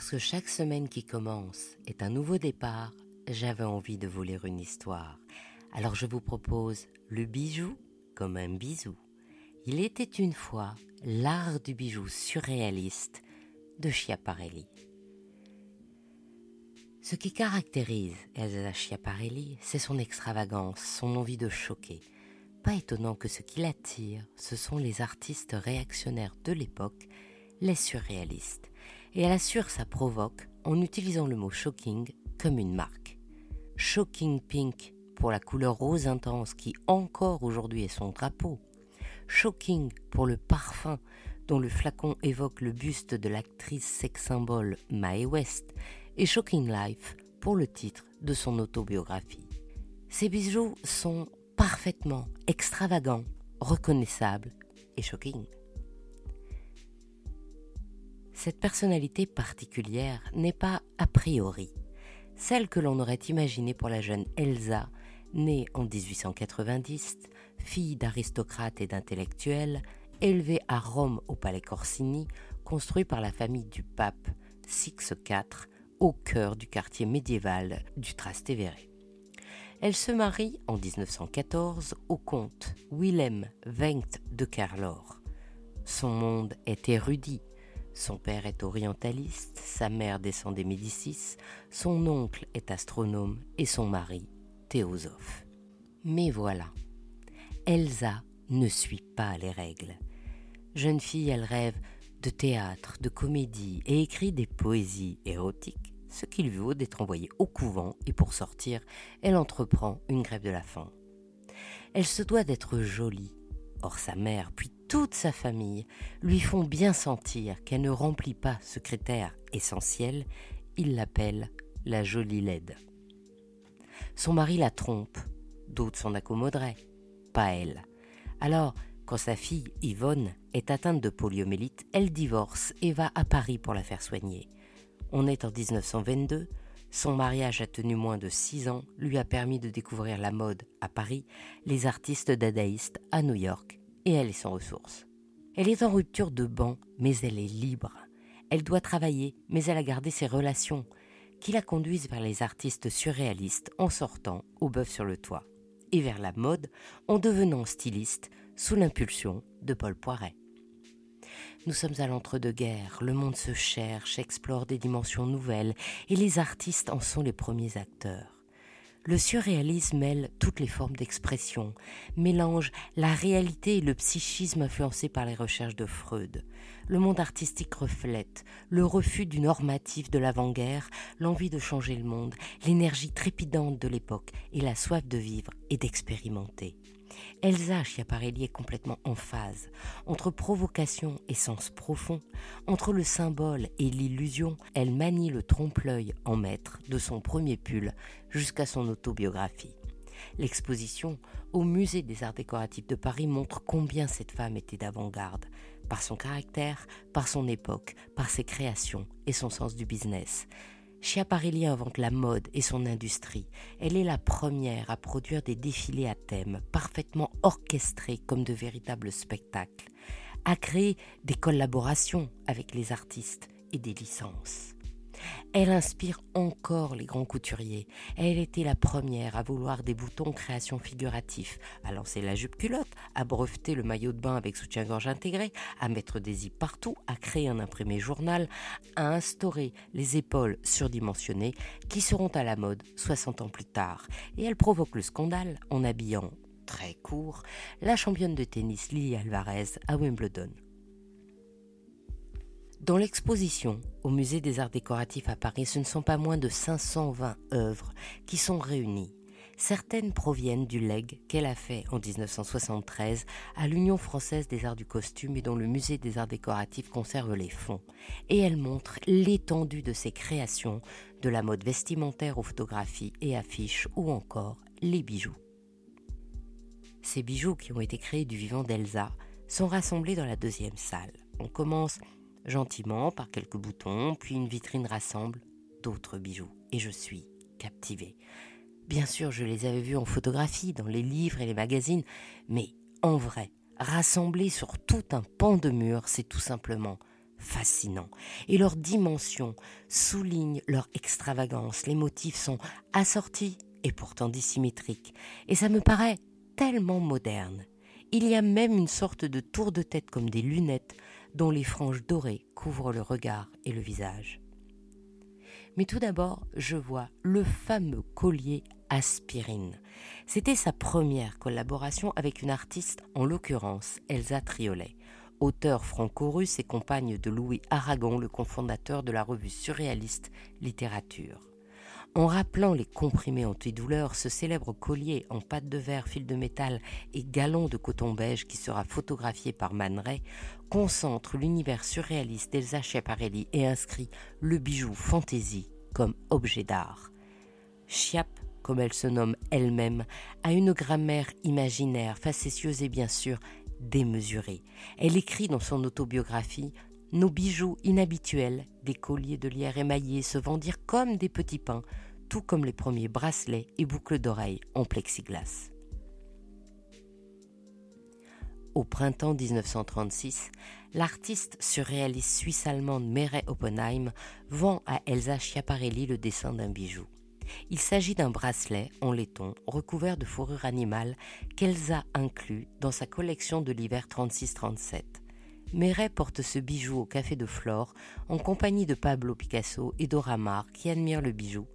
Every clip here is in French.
Parce que chaque semaine qui commence est un nouveau départ, j'avais envie de vous lire une histoire. Alors je vous propose le bijou comme un bisou. Il était une fois l'art du bijou surréaliste de Schiaparelli. Ce qui caractérise Elsa Schiaparelli, c'est son extravagance, son envie de choquer. Pas étonnant que ce qui l'attire, ce sont les artistes réactionnaires de l'époque, les surréalistes et elle assure sa provoque en utilisant le mot shocking comme une marque. Shocking Pink pour la couleur rose intense qui encore aujourd'hui est son drapeau. Shocking pour le parfum dont le flacon évoque le buste de l'actrice sex symbole Mae West et Shocking Life pour le titre de son autobiographie. Ces bijoux sont parfaitement extravagants, reconnaissables et shocking. Cette personnalité particulière n'est pas a priori celle que l'on aurait imaginée pour la jeune Elsa, née en 1890, fille d'aristocrates et d'intellectuels, élevée à Rome au palais Corsini, construit par la famille du pape Six IV, au cœur du quartier médiéval du Trastevere. Elle se marie en 1914 au comte Willem Wengt de Carlor. Son monde est érudit, son père est orientaliste, sa mère descend des Médicis, son oncle est astronome et son mari théosophe. Mais voilà, Elsa ne suit pas les règles. Jeune fille, elle rêve de théâtre, de comédie et écrit des poésies érotiques, ce qui lui vaut d'être envoyée au couvent et pour sortir, elle entreprend une grève de la faim. Elle se doit d'être jolie, Or sa mère, puis toute sa famille, lui font bien sentir qu'elle ne remplit pas ce critère essentiel, il l'appelle la jolie laide. Son mari la trompe, d'autres s'en accommoderaient, pas elle. Alors, quand sa fille, Yvonne, est atteinte de poliomélite, elle divorce et va à Paris pour la faire soigner. On est en 1922, son mariage a tenu moins de six ans, lui a permis de découvrir la mode à Paris, les artistes dadaïstes à New York, et elle est sans ressources. Elle est en rupture de banc, mais elle est libre. Elle doit travailler, mais elle a gardé ses relations, qui la conduisent vers les artistes surréalistes en sortant au bœuf sur le toit, et vers la mode en devenant styliste sous l'impulsion de Paul Poiret. Nous sommes à l'entre-deux-guerres, le monde se cherche, explore des dimensions nouvelles, et les artistes en sont les premiers acteurs. Le surréalisme mêle toutes les formes d'expression, mélange la réalité et le psychisme influencé par les recherches de Freud. Le monde artistique reflète le refus du normatif de l'avant-guerre, l'envie de changer le monde, l'énergie trépidante de l'époque et la soif de vivre et d'expérimenter. Elsa Schiaparelli est complètement en phase entre provocation et sens profond, entre le symbole et l'illusion. Elle manie le trompe-l'œil en maître de son premier pull jusqu'à son autobiographie. L'exposition au Musée des Arts Décoratifs de Paris montre combien cette femme était d'avant-garde, par son caractère, par son époque, par ses créations et son sens du business. Schiaparelli invente la mode et son industrie. Elle est la première à produire des défilés à thème, parfaitement orchestrés comme de véritables spectacles, à créer des collaborations avec les artistes et des licences. Elle inspire encore les grands couturiers. Elle était la première à vouloir des boutons création figuratifs, à lancer la jupe culotte, à breveter le maillot de bain avec soutien-gorge intégré, à mettre des zips partout, à créer un imprimé journal, à instaurer les épaules surdimensionnées qui seront à la mode 60 ans plus tard. Et elle provoque le scandale en habillant très court la championne de tennis Lily Alvarez à Wimbledon. Dans l'exposition au Musée des Arts Décoratifs à Paris, ce ne sont pas moins de 520 œuvres qui sont réunies. Certaines proviennent du leg qu'elle a fait en 1973 à l'Union française des arts du costume et dont le Musée des arts décoratifs conserve les fonds. Et elle montre l'étendue de ses créations, de la mode vestimentaire aux photographies et affiches ou encore les bijoux. Ces bijoux qui ont été créés du vivant d'Elsa sont rassemblés dans la deuxième salle. On commence gentiment par quelques boutons, puis une vitrine rassemble d'autres bijoux. Et je suis captivée. Bien sûr, je les avais vus en photographie, dans les livres et les magazines, mais en vrai, rassemblés sur tout un pan de mur, c'est tout simplement fascinants et leurs dimensions soulignent leur extravagance. Les motifs sont assortis et pourtant dissymétriques et ça me paraît tellement moderne. Il y a même une sorte de tour de tête comme des lunettes dont les franges dorées couvrent le regard et le visage. Mais tout d'abord, je vois le fameux collier aspirine. C'était sa première collaboration avec une artiste, en l'occurrence Elsa Triolet, auteur franco-russe et compagne de Louis Aragon, le cofondateur de la revue surréaliste Littérature. En rappelant les comprimés antidouleurs, ce célèbre collier en pâte de verre, fil de métal et galon de coton beige qui sera photographié par Man concentre l'univers surréaliste d'Elsa Schiaparelli et inscrit le bijou fantaisie comme objet d'art. Chiap, comme elle se nomme elle-même, a une grammaire imaginaire, facétieuse et bien sûr démesurée. Elle écrit dans son autobiographie nos bijoux inhabituels, des colliers de lierre émaillés, se vendirent comme des petits pains, tout comme les premiers bracelets et boucles d'oreilles en plexiglas. Au printemps 1936, l'artiste surréaliste suisse-allemande Meret Oppenheim vend à Elsa Schiaparelli le dessin d'un bijou. Il s'agit d'un bracelet en laiton recouvert de fourrure animale qu'Elsa inclut dans sa collection de l'hiver 36-37. Méret porte ce bijou au Café de Flore en compagnie de Pablo Picasso et Dora Maar qui admirent le bijou.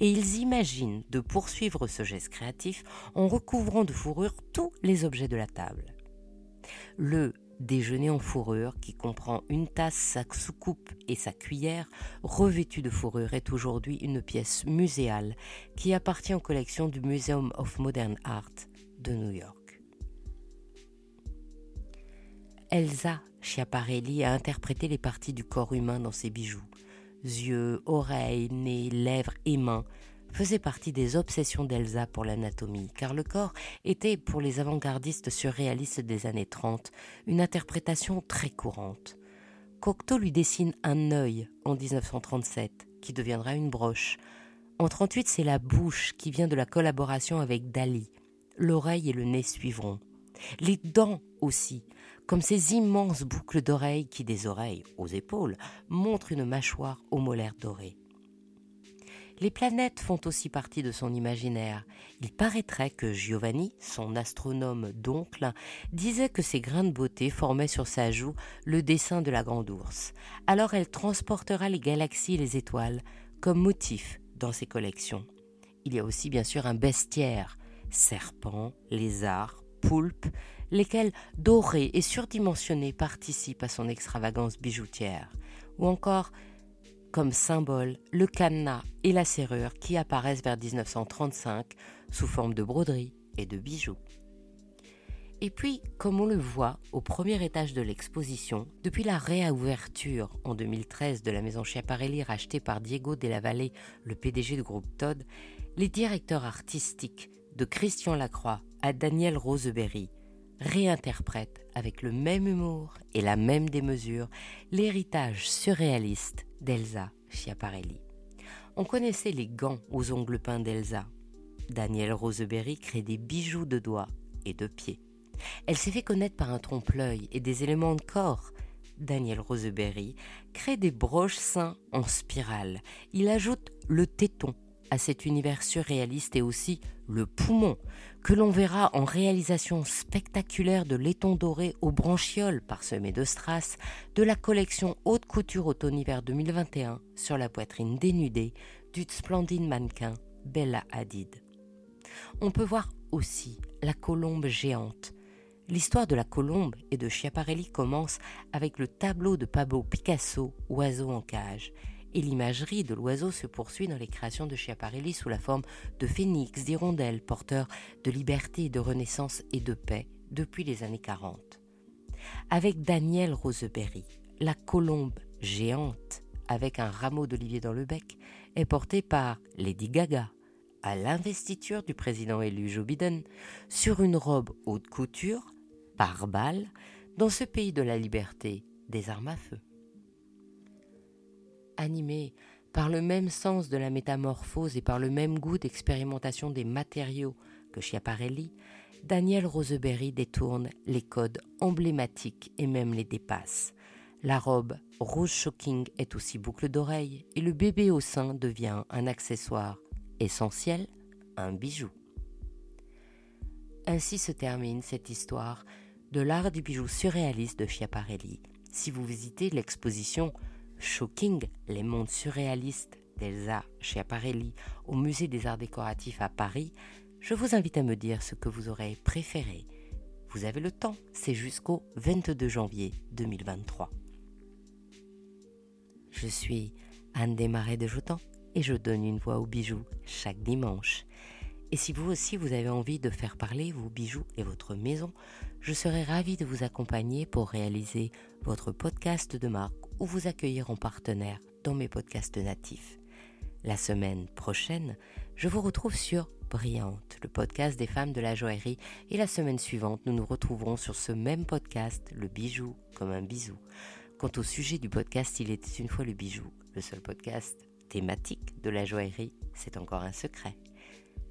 Et ils imaginent de poursuivre ce geste créatif en recouvrant de fourrure tous les objets de la table. Le déjeuner en fourrure, qui comprend une tasse, sa soucoupe et sa cuillère, revêtue de fourrure, est aujourd'hui une pièce muséale qui appartient aux collections du Museum of Modern Art de New York. Elsa Schiaparelli a interprété les parties du corps humain dans ses bijoux. Yeux, oreilles, nez, lèvres et mains faisaient partie des obsessions d'Elsa pour l'anatomie, car le corps était, pour les avant-gardistes surréalistes des années 30, une interprétation très courante. Cocteau lui dessine un œil en 1937, qui deviendra une broche. En 38, c'est la bouche qui vient de la collaboration avec Dali. L'oreille et le nez suivront. Les dents aussi, comme ces immenses boucles d'oreilles qui, des oreilles aux épaules, montrent une mâchoire aux molaires dorées. Les planètes font aussi partie de son imaginaire. Il paraîtrait que Giovanni, son astronome d'oncle, disait que ces grains de beauté formaient sur sa joue le dessin de la grande ours. Alors elle transportera les galaxies et les étoiles comme motif dans ses collections. Il y a aussi bien sûr un bestiaire, serpents, lézards, poulpes, lesquels, dorés et surdimensionnés, participent à son extravagance bijoutière, ou encore, comme symbole, le cadenas et la serrure qui apparaissent vers 1935 sous forme de broderie et de bijoux. Et puis, comme on le voit au premier étage de l'exposition, depuis la réouverture en 2013 de la maison Schiaparelli rachetée par Diego Della Valle, le PDG du groupe Todd, les directeurs artistiques de Christian Lacroix à Daniel Roseberry réinterprète avec le même humour et la même démesure l'héritage surréaliste d'Elsa Schiaparelli. On connaissait les gants aux ongles peints d'Elsa. Daniel Roseberry crée des bijoux de doigts et de pieds. Elle s'est fait connaître par un trompe-l'œil et des éléments de corps. Daniel Roseberry crée des broches seins en spirale. Il ajoute le téton à cet univers surréaliste et aussi le poumon, que l'on verra en réalisation spectaculaire de laiton doré aux branchioles parsemées de strass de la collection haute couture automne-hiver 2021 sur la poitrine dénudée du splendide mannequin Bella Hadid. On peut voir aussi la colombe géante. L'histoire de la colombe et de Schiaparelli commence avec le tableau de Pablo Picasso, Oiseau en cage, et l'imagerie de l'oiseau se poursuit dans les créations de Schiaparelli sous la forme de phénix, d'hirondelles, porteurs de liberté, de renaissance et de paix depuis les années 40. Avec Daniel Roseberry, la colombe géante avec un rameau d'olivier dans le bec est portée par Lady Gaga à l'investiture du président élu Joe Biden sur une robe haute couture par balle dans ce pays de la liberté des armes à feu animé par le même sens de la métamorphose et par le même goût d'expérimentation des matériaux que Schiaparelli, Daniel Roseberry détourne les codes emblématiques et même les dépasse. La robe rose shocking est aussi boucle d'oreille et le bébé au sein devient un accessoire essentiel, un bijou. Ainsi se termine cette histoire de l'art du bijou surréaliste de Schiaparelli. Si vous visitez l'exposition Shocking, les mondes surréalistes d'Elsa Schiaparelli au musée des arts décoratifs à Paris, je vous invite à me dire ce que vous aurez préféré. Vous avez le temps, c'est jusqu'au 22 janvier 2023. Je suis Anne Desmarais de Jotan et je donne une voix aux bijoux chaque dimanche. Et si vous aussi vous avez envie de faire parler vos bijoux et votre maison, je serai ravie de vous accompagner pour réaliser votre podcast de marque ou vous accueillir en partenaire dans mes podcasts natifs. La semaine prochaine, je vous retrouve sur Brillante, le podcast des femmes de la joaillerie, et la semaine suivante, nous nous retrouverons sur ce même podcast, le bijou comme un bisou. Quant au sujet du podcast, il était une fois le bijou, le seul podcast thématique de la joaillerie, c'est encore un secret.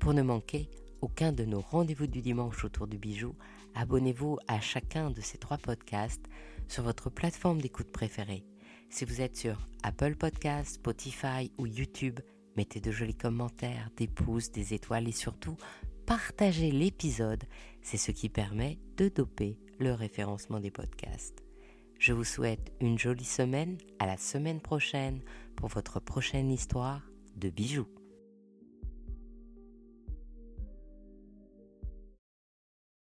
Pour ne manquer aucun de nos rendez-vous du dimanche autour du bijou, abonnez-vous à chacun de ces trois podcasts sur votre plateforme d'écoute préférée. Si vous êtes sur Apple Podcasts, Spotify ou YouTube, mettez de jolis commentaires, des pouces, des étoiles et surtout partagez l'épisode. C'est ce qui permet de doper le référencement des podcasts. Je vous souhaite une jolie semaine, à la semaine prochaine pour votre prochaine histoire de bijoux.